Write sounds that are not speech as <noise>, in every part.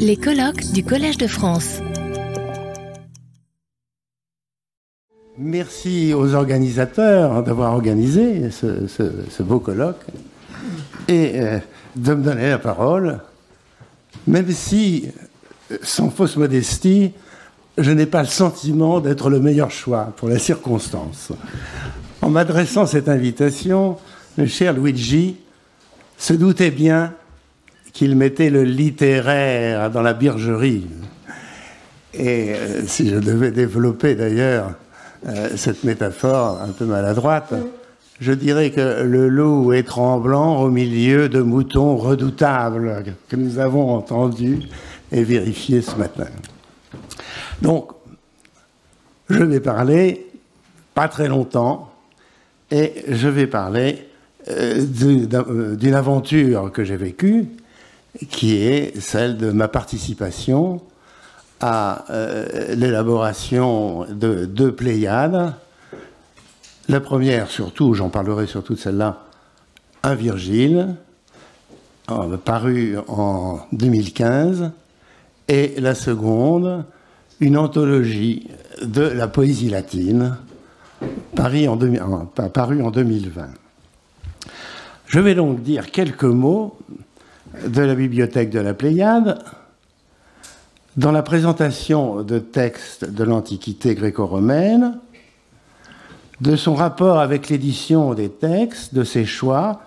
Les colloques du Collège de France. Merci aux organisateurs d'avoir organisé ce, beau colloque et euh, de me donner la parole, même si, sans fausse modestie, je n'ai pas le sentiment d'être le meilleur choix pour la circonstance. En m'adressant cette invitation, le cher Luigi se doutait bien qu'il mettait le littéraire dans la birgerie. Et euh, si je devais développer d'ailleurs euh, cette métaphore un peu maladroite, je dirais que le loup est tremblant au milieu de moutons redoutables que nous avons entendus et vérifiés ce matin. Donc, je vais parler, pas très longtemps, et je vais parler euh, d'une aventure que j'ai vécue, qui est celle de ma participation à euh, l'élaboration de deux Pléiades. La première, surtout, j'en parlerai surtout de celle-là, un Virgile, paru en 2015, et la seconde, une anthologie de la poésie latine, paru en 2020. Je vais donc dire quelques mots de la bibliothèque de la Pléiade. Dans la présentation de textes de l'Antiquité gréco-romaine, de son rapport avec l'édition des textes, de ses choix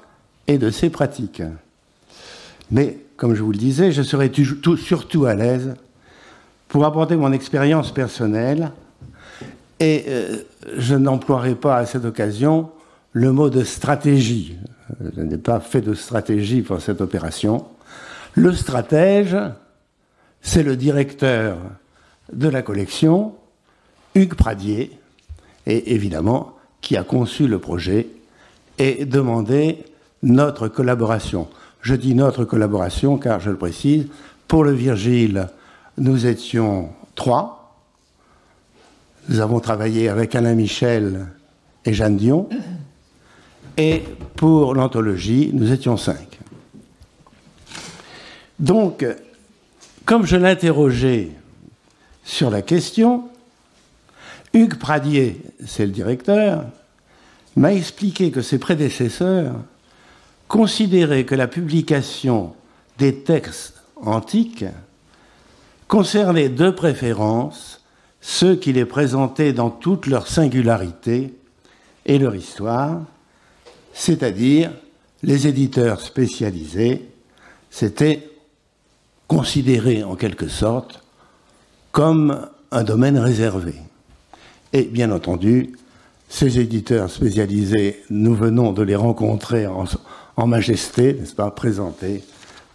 et de ses pratiques. Mais, comme je vous le disais, je serai surtout à l'aise pour aborder mon expérience personnelle et euh, je n'emploierai pas à cette occasion le mot de stratégie. Je n'ai pas fait de stratégie pour cette opération. Le stratège, c'est le directeur de la collection, Hugues Pradier, et évidemment qui a conçu le projet et demandé notre collaboration. Je dis notre collaboration car, je le précise, pour le Virgile, nous étions trois. Nous avons travaillé avec Alain Michel et Jeanne Dion. Et pour l'anthologie, nous étions cinq. Donc, comme je l'interrogeais sur la question, Hugues Pradier, c'est le directeur, m'a expliqué que ses prédécesseurs considéraient que la publication des textes antiques concernait de préférence ceux qui les présentaient dans toute leur singularité et leur histoire, c'est-à-dire les éditeurs spécialisés, c'était considéré en quelque sorte comme un domaine réservé. Et bien entendu, ces éditeurs spécialisés, nous venons de les rencontrer en, majesté, n'est-ce pas, présentés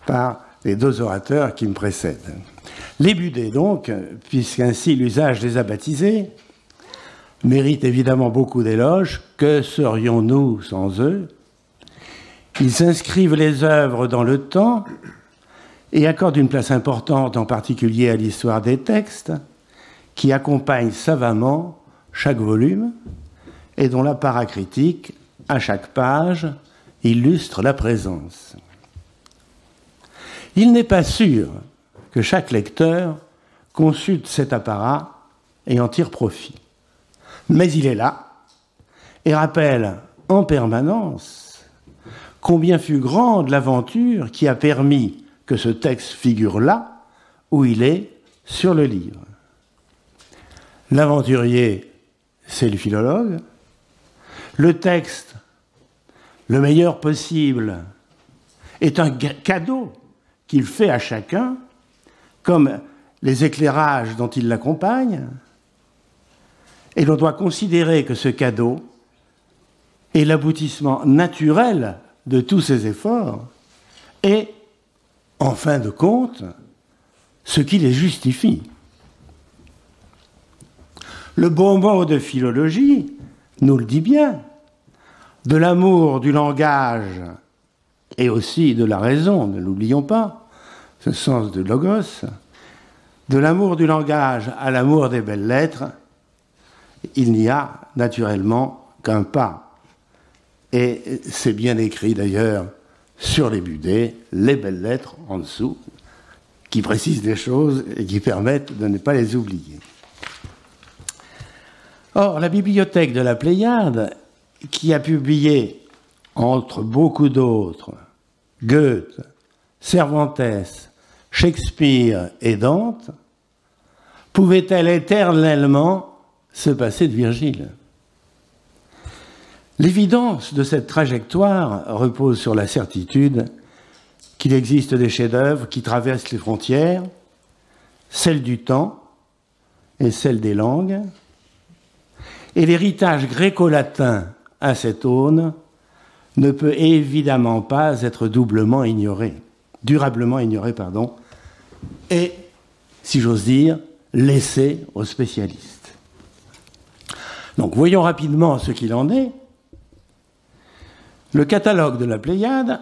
par les deux orateurs qui me précèdent. Les budets, donc, puisqu'ainsi l'usage les a baptisés, mérite évidemment beaucoup d'éloges. Que serions-nous sans eux? Ils inscrivent les œuvres dans le temps et accordent une place importante en particulier à l'histoire des textes, qui accompagnent savamment chaque volume et dont la paracritique, à chaque page, illustre la présence. Il n'est pas sûr que chaque lecteur consulte cet apparat et en tire profit. Mais il est là et rappelle en permanence combien fut grande l'aventure qui a permis que ce texte figure là où il est sur le livre. L'aventurier c'est le philologue. Le texte, le meilleur possible, est un cadeau qu'il fait à chacun, comme les éclairages dont il l'accompagne. Et l'on doit considérer que ce cadeau est l'aboutissement naturel de tous ces efforts et, en fin de compte, ce qui les justifie. Le bon mot de philologie nous le dit bien. De l'amour du langage et aussi de la raison, ne l'oublions pas, ce sens de logos, de l'amour du langage à l'amour des belles lettres, il n'y a naturellement qu'un pas. Et c'est bien écrit d'ailleurs sur les budets, les belles lettres en dessous, qui précisent des choses et qui permettent de ne pas les oublier. Or, la bibliothèque de la Pléiade, qui a publié, entre beaucoup d'autres, Goethe, Cervantes, Shakespeare et Dante, pouvait-elle éternellement se passer de Virgile L'évidence de cette trajectoire repose sur la certitude qu'il existe des chefs-d'œuvre qui traversent les frontières, celles du temps et celles des langues, et l'héritage gréco-latin à cette aune ne peut évidemment pas être doublement ignoré, durablement ignoré, pardon, et, si j'ose dire, laissé aux spécialistes. Donc voyons rapidement ce qu'il en est. Le catalogue de la Pléiade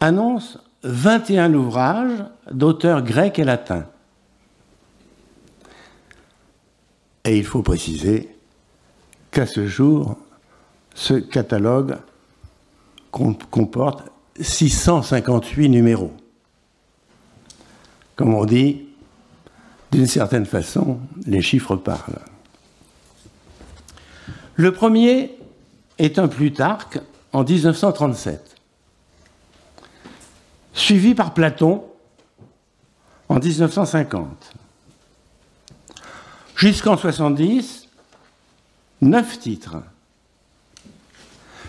annonce 21 ouvrages d'auteurs grecs et latins. Et il faut préciser qu'à ce jour, ce catalogue comporte 658 numéros. Comme on dit, d'une certaine façon, les chiffres parlent. Le premier est un Plutarque en 1937, suivi par Platon en 1950. Jusqu'en 70, neuf titres.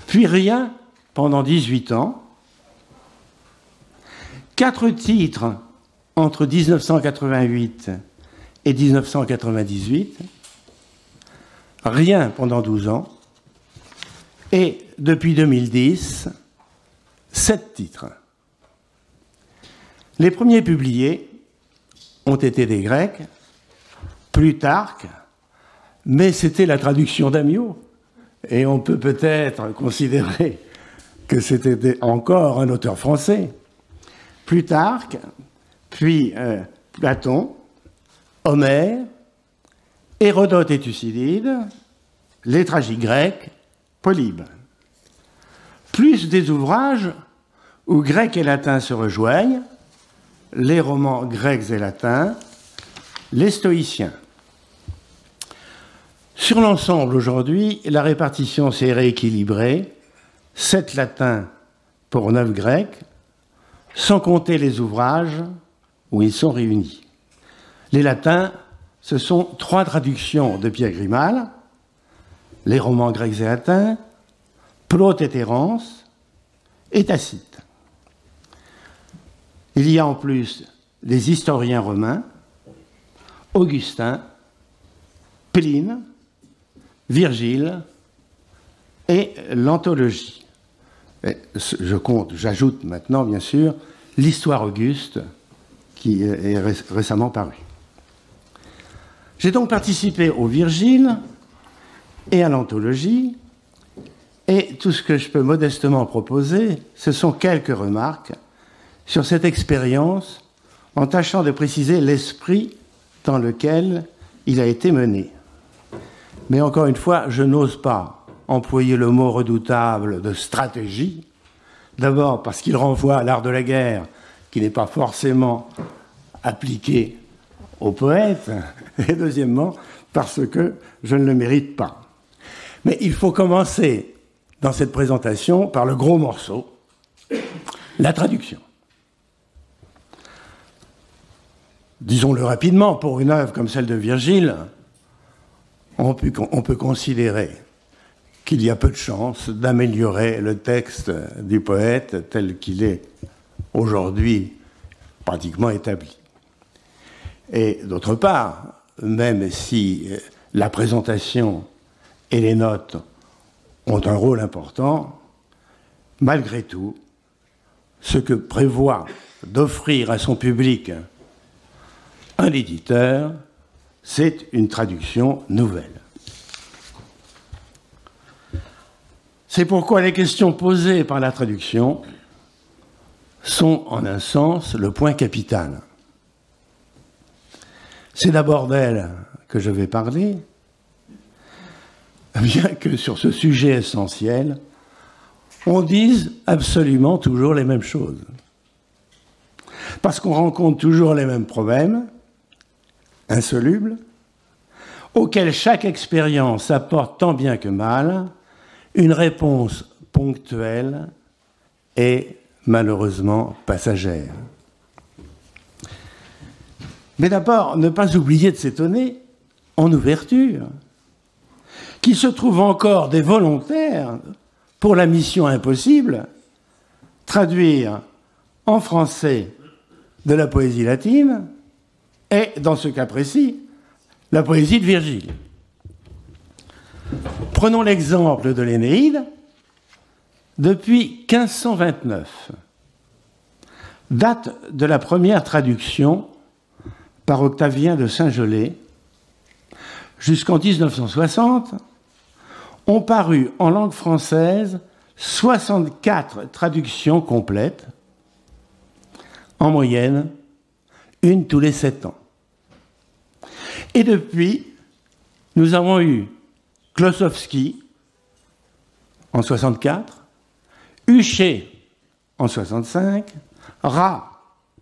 Puis rien pendant 18 ans. Quatre titres entre 1988 et 1998. Rien pendant 12 ans. Et depuis 2010, sept titres. Les premiers publiés ont été des Grecs, Plutarque, mais c'était la traduction d'Amiot. Et on peut peut-être considérer que c'était encore un auteur français. Plutarque, puis euh, Platon, Homère, Hérodote et Thucydide, les tragiques grecs, Polybe. Plus des ouvrages où grec et latin se rejoignent, les romans grecs et latins, les stoïciens. Sur l'ensemble, aujourd'hui, la répartition s'est rééquilibrée. 7 latins pour 9 grecs, sans compter les ouvrages où ils sont réunis. Les latins, ce sont trois traductions de Pierre Grimal, les romans grecs et latins, Plaute et Terence, et Tacite. Il y a en plus les historiens romains, Augustin, Pline, Virgile et l'anthologie. Je compte, j'ajoute maintenant, bien sûr, l'histoire Auguste qui est récemment parue. J'ai donc participé au Virgile et à l'anthologie, et tout ce que je peux modestement proposer, ce sont quelques remarques sur cette expérience en tâchant de préciser l'esprit dans lequel il a été mené. Mais encore une fois, je n'ose pas employer le mot redoutable de stratégie. D'abord parce qu'il renvoie à l'art de la guerre, qui n'est pas forcément appliqué aux poètes. Et deuxièmement, parce que je ne le mérite pas. Mais il faut commencer dans cette présentation par le gros morceau, la traduction. Disons-le rapidement, pour une œuvre comme celle de Virgile, on peut, considérer qu'il y a peu de chances d'améliorer le texte du poète tel qu'il est aujourd'hui pratiquement établi. Et d'autre part, même si la présentation et les notes ont un rôle important, malgré tout, ce que prévoit d'offrir à son public un éditeur, c'est une traduction nouvelle. C'est pourquoi les questions posées par la traduction sont en un sens le point capital. C'est d'abord d'elle que je vais parler, <laughs> bien que sur ce sujet essentiel, on dise absolument toujours les mêmes choses. Parce qu'on rencontre toujours les mêmes problèmes, insolubles, auxquels chaque expérience apporte tant bien que mal une réponse ponctuelle et malheureusement passagère. Mais d'abord, ne pas oublier de s'étonner, en ouverture, qu'il se trouve encore des volontaires pour la mission impossible, traduire en français de la poésie latine et, dans ce cas précis, la poésie de Virgile. Prenons l'exemple de l'Énéide. Depuis 1529, date de la première traduction par Octavien de Saint-Gelais, jusqu'en 1960, ont paru en langue française 64 traductions complètes, en moyenne, une tous les sept ans. Et depuis, nous avons eu Klosowski en 64, Huchet en 65, Rat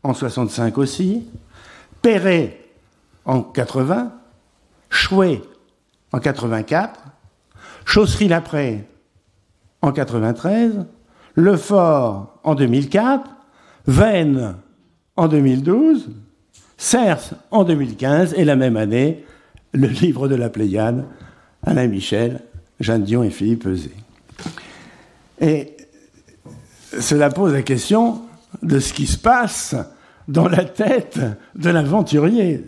en 65 aussi, Perret en 80, Chouet en 84, Chausserie-Lapré en 93, Lefort en 2004, Vennes en 2012, Cers en 2015 et la même année, le livre de la Pléiade, Alain Michel, Jeanne Dion et Philippe Eusé. Et cela pose la question de ce qui se passe dans la tête de l'aventurier.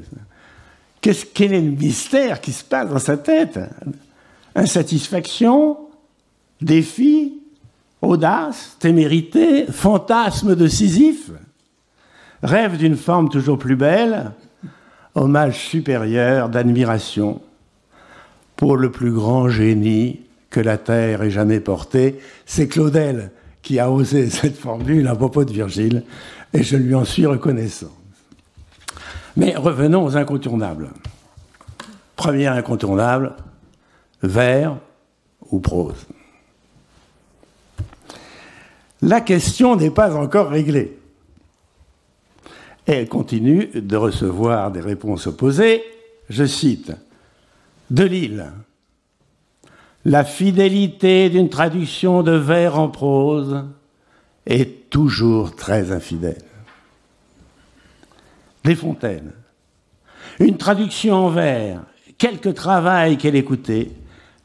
Qu'est-ce, quel est le mystère qui se passe dans sa tête? Insatisfaction, défi, audace, témérité, fantasme de Sisyphe, rêve d'une forme toujours plus belle, hommage supérieur d'admiration pour le plus grand génie que la Terre ait jamais porté. C'est Claudel qui a osé <laughs> cette formule à propos de Virgile, et je lui en suis reconnaissant. Mais revenons aux incontournables. Premier incontournable, vers ou prose. La question n'est pas encore réglée. Elle continue de recevoir des réponses opposées. Je cite De Lille. La fidélité d'une traduction de vers en prose est toujours très infidèle. Des Fontaines. Une traduction en vers, quelque travail qu'elle écoutait,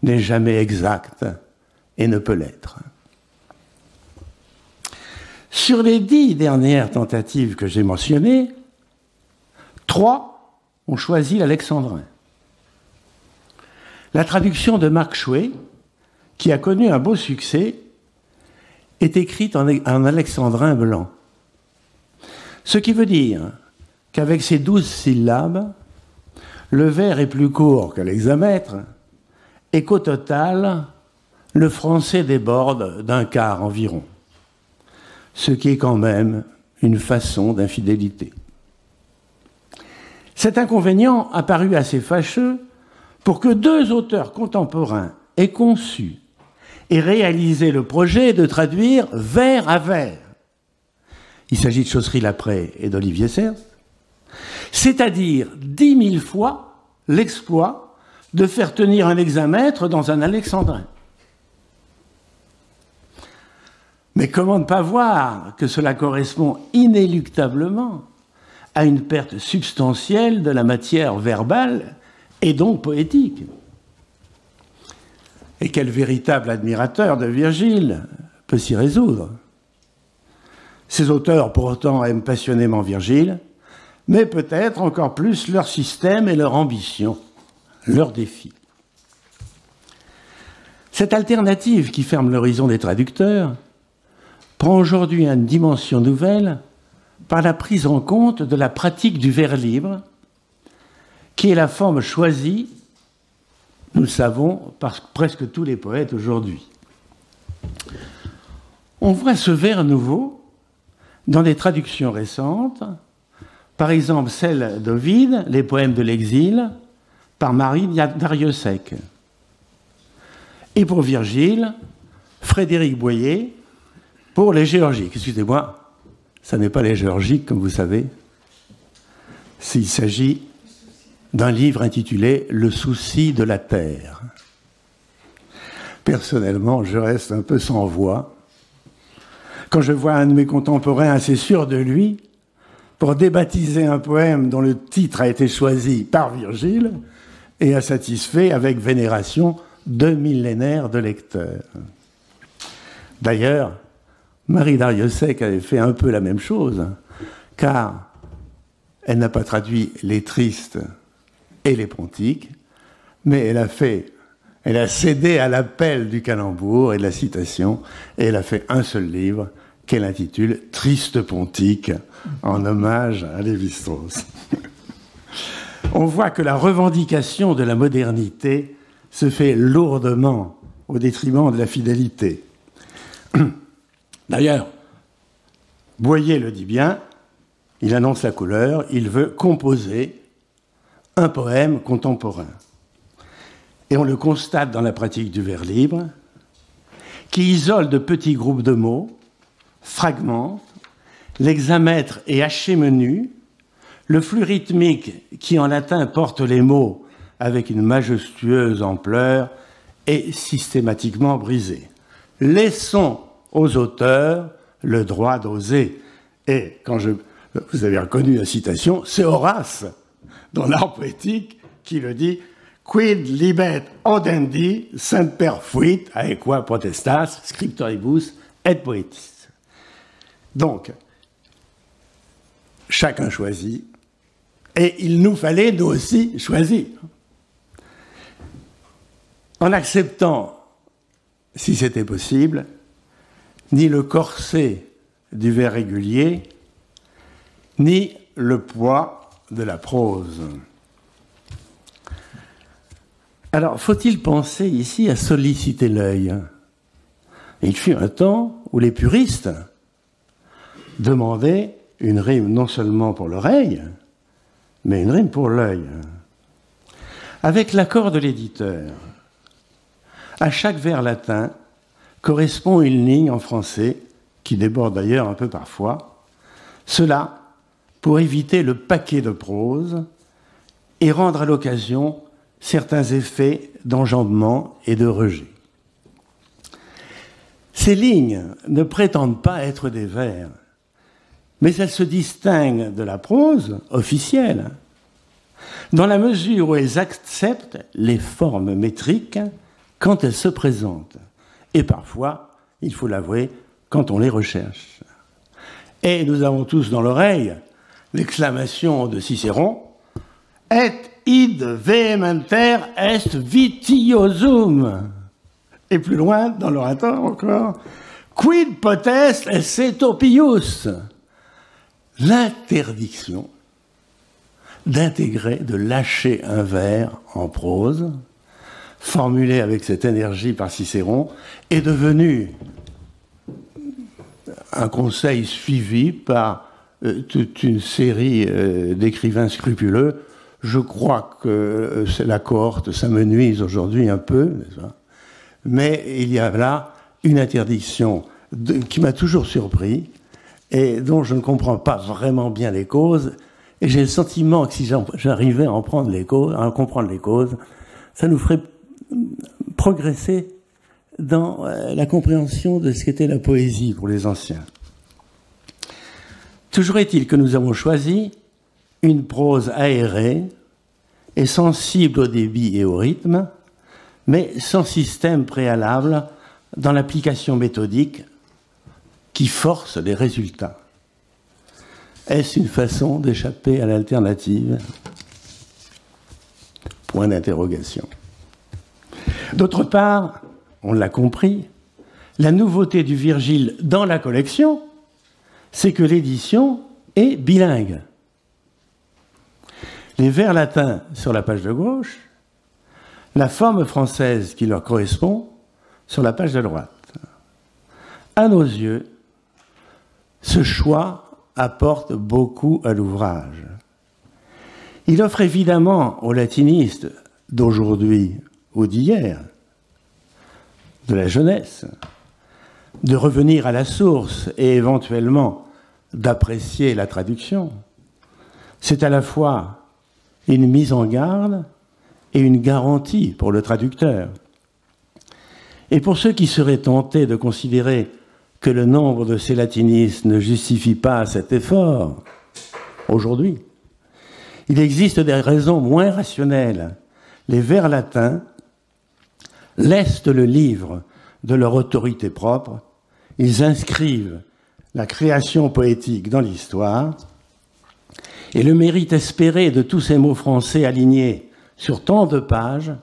n'est jamais exacte et ne peut l'être. Sur les dix dernières tentatives que j'ai mentionnées, trois ont choisi l'alexandrin. La traduction de Marc Chouet, qui a connu un beau succès, est écrite en, alexandrin blanc. Ce qui veut dire qu'avec ces douze syllabes, le vers est plus court que l'hexamètre et qu'au total, le français déborde d'un quart environ ce qui est quand même une façon d'infidélité. Cet inconvénient a paru assez fâcheux pour que deux auteurs contemporains aient conçu et réalisé le projet de traduire vers à vers. Il s'agit de Chausserie-Lapré et d'Olivier Serres, c'est-à-dire dix mille fois l'exploit de faire tenir un hexamètre dans un alexandrin. Mais comment ne pas voir que cela correspond inéluctablement à une perte substantielle de la matière verbale et donc poétique Et quel véritable admirateur de Virgile peut s'y résoudre Ces auteurs pourtant aiment passionnément Virgile, mais peut-être encore plus leur système et leur ambition, leur défi. Cette alternative qui ferme l'horizon des traducteurs prend aujourd'hui une dimension nouvelle par la prise en compte de la pratique du vers libre, qui est la forme choisie, nous le savons, par presque tous les poètes aujourd'hui. On voit ce vers nouveau dans des traductions récentes, par exemple celle d'Ovide, Les poèmes de l'exil, par Marie Dariussec. Et pour Virgile, Frédéric Boyer, pour les géorgiques, excusez-moi, ça n'est pas les géorgiques, comme vous savez. Il s'agit d'un livre intitulé Le souci de la terre. Personnellement, je reste un peu sans voix quand je vois un de mes contemporains assez sûr de lui pour débaptiser un poème dont le titre a été choisi par Virgile et a satisfait avec vénération deux millénaires de lecteurs. D'ailleurs, Marie Dariussec avait fait un peu la même chose, car elle n'a pas traduit les tristes et les pontiques, mais elle a fait, elle a cédé à l'appel du calembour et de la citation, et elle a fait un seul livre qu'elle intitule Triste pontique, en hommage à Lévi-Strauss. <laughs> On voit que la revendication de la modernité se fait lourdement au détriment de la fidélité. <clears throat> D'ailleurs, Boyer le dit bien, il annonce la couleur, il veut composer un poème contemporain. Et on le constate dans la pratique du vers libre, qui isole de petits groupes de mots, fragmente, l'hexamètre est haché menu, le flux rythmique qui en latin porte les mots avec une majestueuse ampleur est systématiquement brisé. Laissons aux auteurs le droit d'oser. Et quand je, vous avez reconnu la citation, c'est Horace, dans l'art poétique, qui le dit Quid libet odendi semper fuit aequa protestas scriptoribus et poetis. Donc, chacun choisit, et il nous fallait, nous aussi, choisir. En acceptant, si c'était possible, ni le corset du vers régulier, ni le poids de la prose. Alors, faut-il penser ici à solliciter l'œil? Il fut un temps où les puristes demandaient une rime non seulement pour l'oreille, mais une rime pour l'œil. Avec l'accord de l'éditeur, à chaque vers latin, correspond une ligne en français, qui déborde d'ailleurs un peu parfois. Cela pour éviter le paquet de prose et rendre à l'occasion certains effets d'enjambement et de rejet. Ces lignes ne prétendent pas être des vers, mais elles se distinguent de la prose officielle, dans la mesure où elles acceptent les formes métriques quand elles se présentent et parfois, il faut l'avouer, quand on les recherche. Et nous avons tous dans l'oreille l'exclamation de Cicéron Et id vehementer est vitiosum. Et plus loin, dans l'orateur encore, Quid potest est L'interdiction d'intégrer, de lâcher un vers en prose, formulé avec cette énergie par Cicéron, est devenu un conseil suivi par toute une série euh, d'écrivains scrupuleux. Je crois que euh, la cohorte s'amenuise aujourd'hui un peu, mais il y a là une interdiction qui m'a toujours surpris et dont je ne comprends pas vraiment bien les causes. Et j'ai le sentiment que si j'arrivais à en comprendre les causes, ça nous ferait progresser dans euh, la compréhension de ce qu'était la poésie pour les anciens. Toujours est-il que nous avons choisi une prose aérée et sensible au débit et au rythme, mais sans système préalable dans l'application méthodique qui force les résultats. Est-ce une façon d'échapper à l'alternative? Point d'interrogation. D'autre part, on l'a compris, la nouveauté du Virgile dans la collection, c'est que l'édition est bilingue. Les vers latins sur la page de gauche, la forme française qui leur correspond sur la page de droite. À nos yeux, ce choix apporte beaucoup à l'ouvrage. Il offre évidemment aux latinistes d'aujourd'hui ou d'hier, de la jeunesse, de revenir à la source et éventuellement d'apprécier la traduction. C'est à la fois une mise en garde et une garantie pour le traducteur. Et pour ceux qui seraient tentés de considérer que le nombre de ces latinistes ne justifie pas cet effort, aujourd'hui, il existe des raisons moins rationnelles. Les vers latins laissent le livre de leur autorité propre, ils inscrivent la création poétique dans l'histoire, et le mérite espéré de tous ces mots français alignés sur tant de pages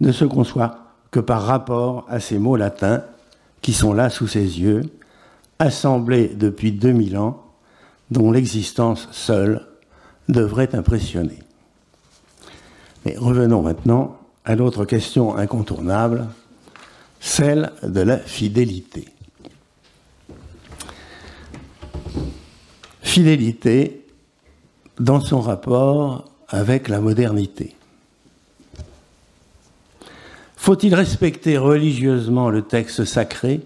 ne se conçoit que par rapport à ces mots latins qui sont là sous ses yeux, assemblés depuis 2000 ans, dont l'existence seule devrait impressionner. Mais revenons maintenant à l'autre question incontournable, celle de la fidélité. Fidélité dans son rapport avec la modernité. Faut-il respecter religieusement le texte sacré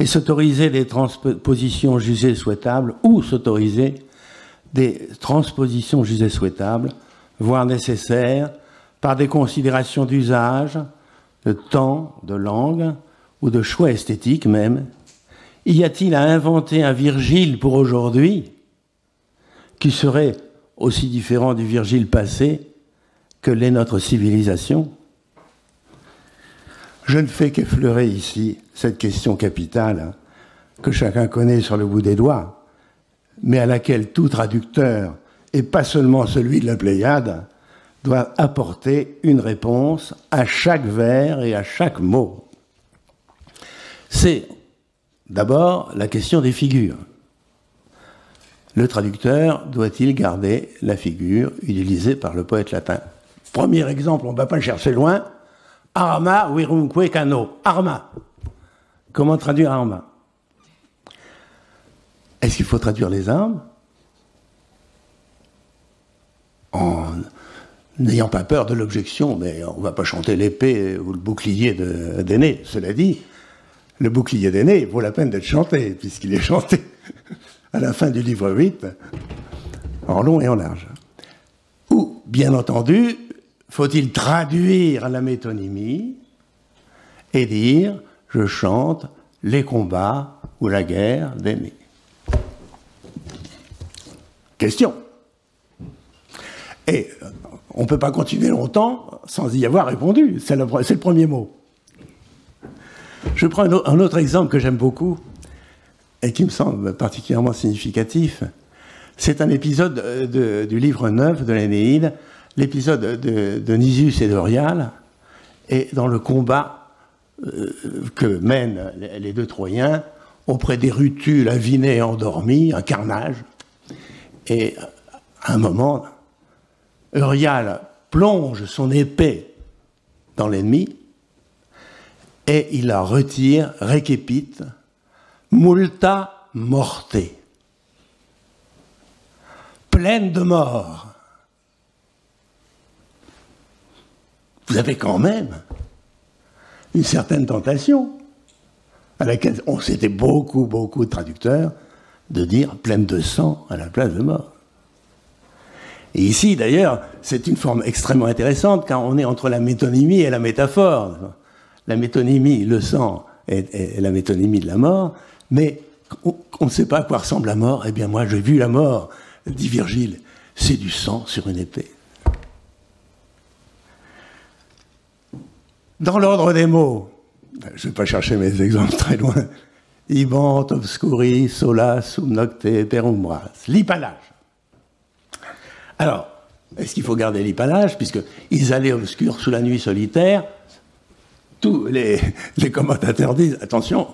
et s'autoriser des transpositions jugées souhaitables ou s'autoriser des transpositions jugées souhaitables, voire nécessaires, par des considérations d'usage, de temps, de langue ou de choix esthétique même Y a-t-il à inventer un Virgile pour aujourd'hui qui serait aussi différent du Virgile passé que l'est notre civilisation? Je ne fais qu'effleurer ici cette question capitale hein, que chacun connaît sur le bout des doigts, mais à laquelle tout traducteur, et pas seulement celui de la Pléiade, doit apporter une réponse à chaque vers et à chaque mot. C'est d'abord la question des figures. Le traducteur doit-il garder la figure utilisée par le poète latin? Premier exemple, on ne va pas chercher loin. Arma virumque cano. Arma. Comment traduire arma? Est-ce qu'il faut traduire les armes? En n'ayant pas peur de l'objection, mais on ne va pas chanter l'épée ou le bouclier d'aîné. Cela dit, le bouclier d'aîné vaut la peine d'être chanté, puisqu'il est chanté <laughs> à la fin du livre 8, en long et en large. Ou, bien entendu, faut-il traduire la métonymie et dire je chante les combats ou la guerre d'aîné Question. Et on ne peut pas continuer longtemps sans y avoir répondu. C'est le, premier mot. Je prends un autre exemple que j'aime beaucoup et qui me semble particulièrement significatif. C'est un épisode du livre 9 de l'Énéide, l'épisode de, Nisus et d'Orial, et dans le combat euh, que mènent les deux Troyens auprès des rutules avinées endormis, un carnage. Et à un moment, Urial plonge son épée dans l'ennemi et il la retire, récépite, multa morte, pleine de mort. Vous avez quand même une certaine tentation à laquelle on s'était beaucoup, beaucoup de traducteurs de dire pleine de sang à la place de mort. Et ici, d'ailleurs, c'est une forme extrêmement intéressante car on est entre la métonymie et la métaphore. La métonymie, le sang, est, la métonymie de la mort, mais on, ne sait pas à quoi ressemble la mort. Eh bien, moi, j'ai vu la mort, dit Virgile. C'est du sang sur une épée. Dans l'ordre des mots, je ne vais pas chercher mes exemples très loin. Ibant, obscuri, sola, sum nocte, perumbras. L'ipalage. Alors, est-ce qu'il faut garder l'hypalage Puisqu'ils allaient obscurs sous la nuit solitaire. Tous les, commentateurs disent attention,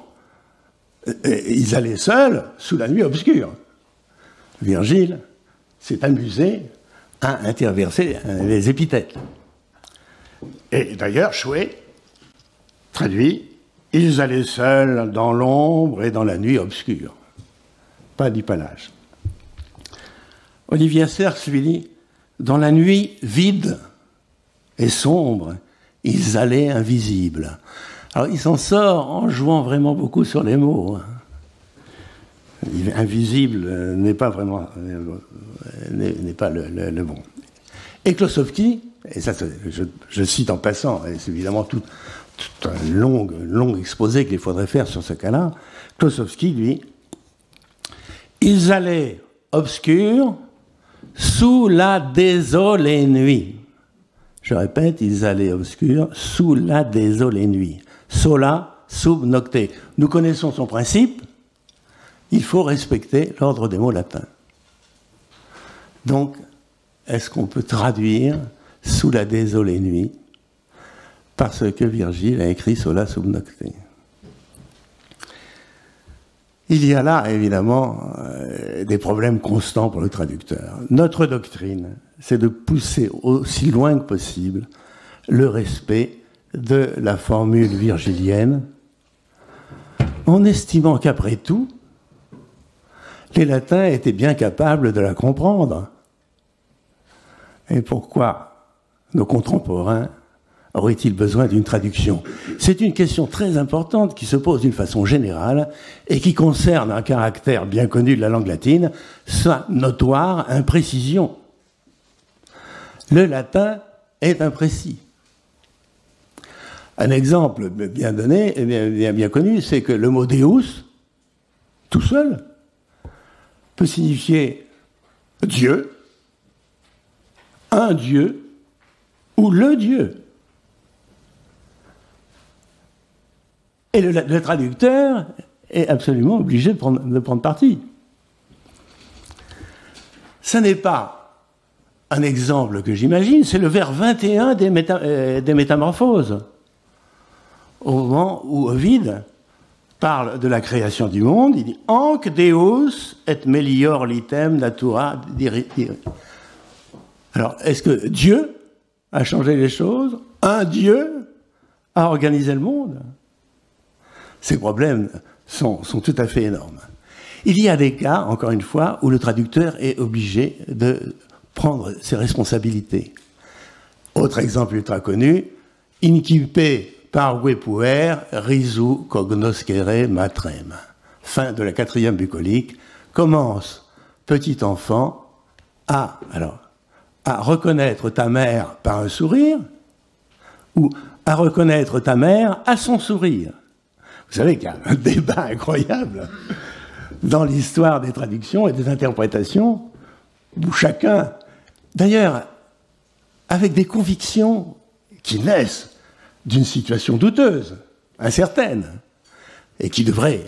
euh, ils allaient seuls sous la nuit obscure. Virgile s'est amusé à interverser les épithètes. Et d'ailleurs, Chouet traduit Ils allaient seuls dans l'ombre et dans la nuit obscure. Pas d'hypalage. Olivier Serxvili, dans la nuit vide et sombre, ils allaient invisibles. Alors il s'en sort en jouant vraiment beaucoup sur les mots. Hein. invisible n'est pas vraiment n'est pas le, bon. Et Klosowski, et ça je, cite en passant, et c'est évidemment tout, un long, long exposé qu'il faudrait faire sur ce cas-là, Klosowski, lui, ils allaient obscurs sous la désolée nuit. Je répète, ils allaient obscurs sous la désolée nuit. Sola sub nocte. Nous connaissons son principe. Il faut respecter l'ordre des mots latins. Donc, est-ce qu'on peut traduire sous la désolée nuit parce que Virgile a écrit Sola sub nocte il y a là, évidemment, euh, des problèmes constants pour le traducteur. Notre doctrine, c'est de pousser aussi loin que possible le respect de la formule virgilienne, en estimant qu'après tout, les latins étaient bien capables de la comprendre. Et pourquoi nos contemporains aurait-il besoin d'une traduction? C'est une question très importante qui se pose d'une façon générale et qui concerne un caractère bien connu de la langue latine, sa notoire imprécision. Le latin est imprécis. Un exemple bien donné, bien, bien connu, c'est que le mot Deus, tout seul, peut signifier Dieu, un Dieu ou le Dieu. Et le, traducteur est absolument obligé de prendre parti. Ce n'est pas un exemple que j'imagine, c'est le vers 21 des, euh, des Métamorphoses, au moment où Ovid parle de la création du monde, il dit Anc Deus et melior litem natura Alors, est-ce que Dieu a changé les choses? Un Dieu a organisé le monde? Ces problèmes sont, tout à fait énormes. Il y a des cas, encore une fois, où le traducteur est obligé de prendre ses responsabilités. Autre exemple ultra connu, Incipe par puer risu cognoscere matrem. Fin de la quatrième bucolique, commence, petit enfant, à, alors, à reconnaître ta mère par un sourire, ou à reconnaître ta mère à son sourire. Vous savez qu'il y a un <laughs> débat incroyable dans l'histoire des traductions et des interprétations, où chacun, d'ailleurs, avec des convictions qui naissent d'une situation douteuse, incertaine, et qui devraient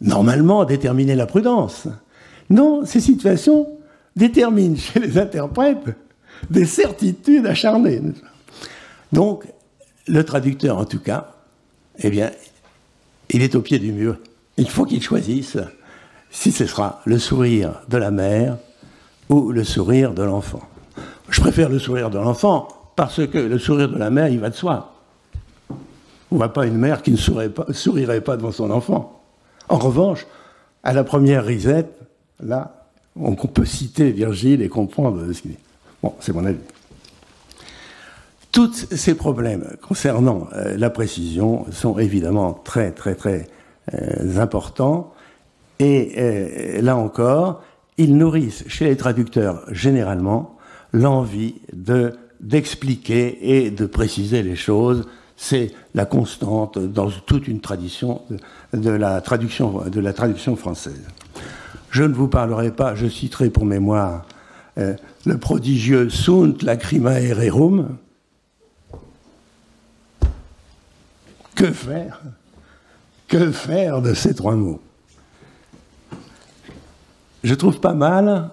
normalement déterminer la prudence. Non, ces situations déterminent chez les interprètes des certitudes acharnées. Donc, le traducteur, en tout cas, eh bien, il est au pied du mur. Il faut qu'il choisisse si ce sera le sourire de la mère ou le sourire de l'enfant. Je préfère le sourire de l'enfant parce que le sourire de la mère, il va de soi. On ne voit pas une mère qui ne sourirait pas, devant son enfant. En revanche, à la première risette, là, on peut citer Virgile et comprendre ce qu'il dit. Bon, c'est mon avis. Tous ces problèmes concernant euh, la précision sont évidemment très très très euh, importants et euh, là encore, ils nourrissent chez les traducteurs généralement l'envie de d'expliquer et de préciser les choses. C'est la constante dans toute une tradition de, la traduction de la traduction française. Je ne vous parlerai pas, je citerai pour mémoire le prodigieux Sunt lacrimae rerum, Que faire? Que faire de ces trois mots? Je trouve pas mal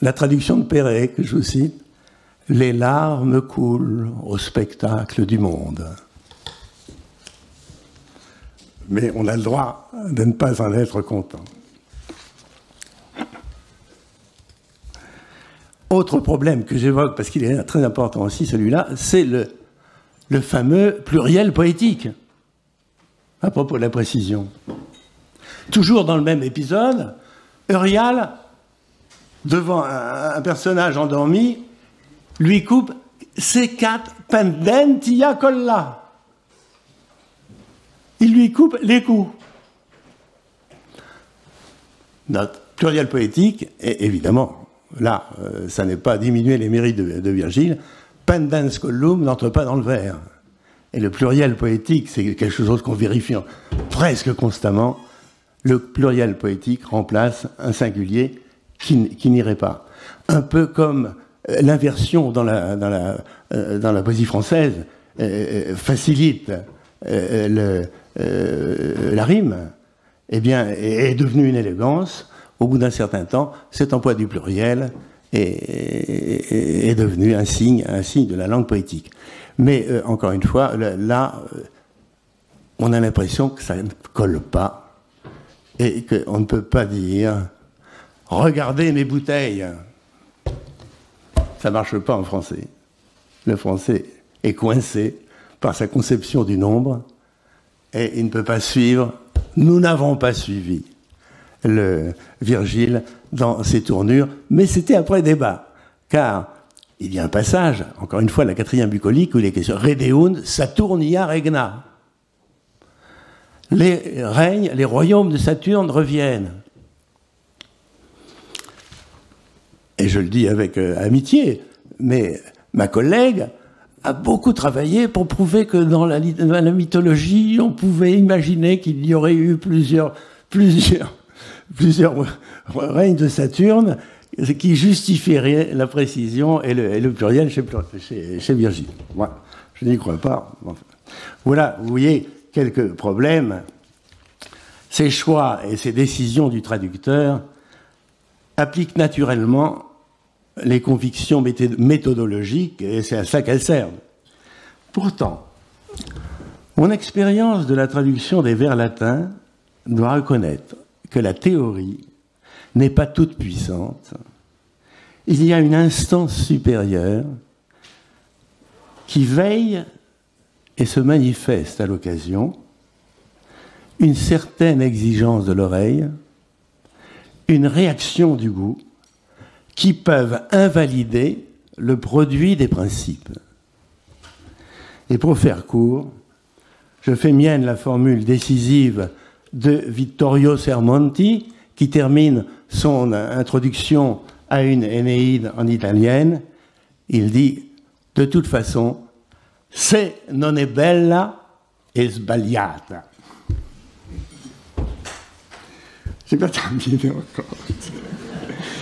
la traduction de Perret que je vous cite. Les larmes coulent au spectacle du monde. Mais on a le droit de ne pas en être content. Autre problème que j'évoque, parce qu'il est très important aussi celui-là, c'est le le fameux pluriel poétique, à propos de la précision. Toujours dans le même épisode, Eurial, devant un, personnage endormi, lui coupe quatre pendentia colla. Il lui coupe les coups. notre pluriel poétique, et évidemment, là, euh, ça n'est pas diminuer les mérites de, Virgile, pendens column n'entre pas dans le vers. Et le pluriel poétique, c'est quelque chose qu'on vérifie presque constamment. Le pluriel poétique remplace un singulier qui, n'irait pas. Un peu comme euh, l'inversion euh, dans la poésie française facilite la rime, eh bien, est devenue une élégance au bout d'un certain temps, cet emploi du pluriel est, devenu un signe, de la langue poétique. Mais euh, encore une fois, là, euh, on a l'impression que ça ne colle pas et qu'on ne peut pas dire Regardez mes bouteilles. Ça ne marche pas en français. Le français est coincé par sa conception du nombre et il ne peut pas suivre. Nous n'avons pas suivi le Virgile dans ses tournures, mais c'était après débat, car il y a un passage, encore une fois, la quatrième bucolique, où il est question Redeund Saturnia regna. Les règnes, les royaumes de Saturne reviennent. Et je le dis avec euh, amitié, mais ma collègue a beaucoup travaillé pour prouver que dans la, mythologie, on pouvait imaginer qu'il y aurait eu plusieurs, plusieurs <laughs> plusieurs règnes de Saturne qui justifieraient la précision et le, pluriel chez, chez, Virgile. Moi, je n'y crois pas. Voilà, vous voyez quelques problèmes. Ces choix et ces décisions du traducteur appliquent naturellement les convictions méthodologiques et c'est à ça qu'elles servent. Pourtant, mon expérience de la traduction des vers latins doit reconnaître que la théorie n'est pas toute puissante. Il y a une instance supérieure qui veille et se manifeste à l'occasion, une certaine exigence de l'oreille, une réaction du goût, qui peuvent invalider le produit des principes. Et pour faire court, je fais mienne la formule décisive de Vittorio Sermonti, qui termine son introduction à une Énéide en italienne. Il dit De toute façon, se non è bella, è sbagliata. <laughs>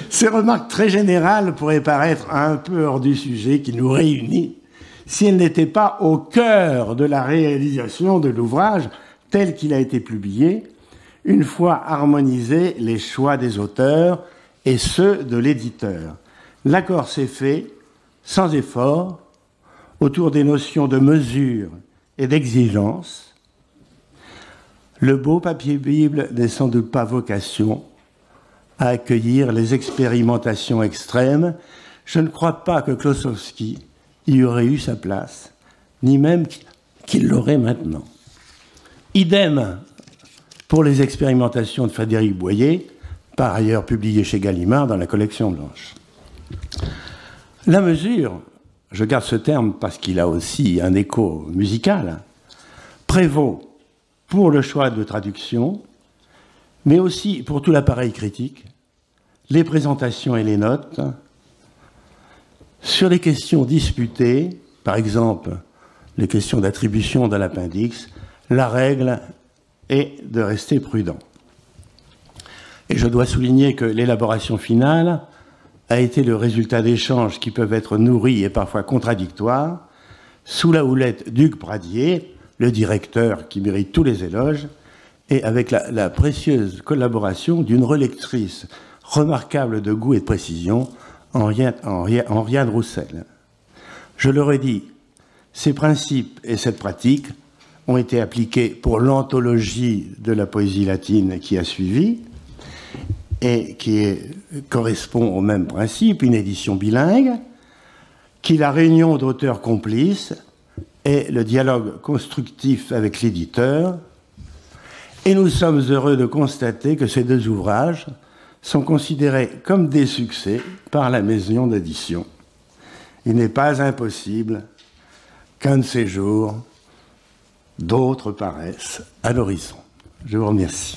Ces remarques très générales pourraient paraître un peu hors du sujet qui nous réunit si elles n'étaient pas au cœur de la réalisation de l'ouvrage tel qu'il a été publié, une fois harmonisés les choix des auteurs et ceux de l'éditeur. L'accord s'est fait sans effort autour des notions de mesure et d'exigence. Le beau papier Bible n'est sans doute pas vocation à accueillir les expérimentations extrêmes. Je ne crois pas que Klosowski y aurait eu sa place, ni même qu'il l'aurait maintenant. Idem pour les expérimentations de Frédéric Boyer, par ailleurs publiées chez Gallimard dans la collection blanche. La mesure, je garde ce terme parce qu'il a aussi un écho musical, prévaut pour le choix de traduction, mais aussi pour tout l'appareil critique, les présentations et les notes, sur les questions disputées, par exemple les questions d'attribution de l'appendice, la règle est de rester prudent. Et je dois souligner que l'élaboration finale a été le résultat d'échanges qui peuvent être nourris et parfois contradictoires, sous la houlette d'Hugues Pradier, le directeur qui mérite tous les éloges, et avec la, précieuse collaboration d'une relectrice remarquable de goût et de précision, Henriette Roussel. Je leur ai dit, ces principes et cette pratique ont été appliqués pour l'anthologie de la poésie latine qui a suivi et qui correspond au même principe, une édition bilingue, qui la réunion d'auteurs complices et le dialogue constructif avec l'éditeur. Et nous sommes heureux de constater que ces deux ouvrages sont considérés comme des succès par la maison d'édition. Il n'est pas impossible qu'un de ces jours, d'autres paraissent à l'horizon. Je vous remercie.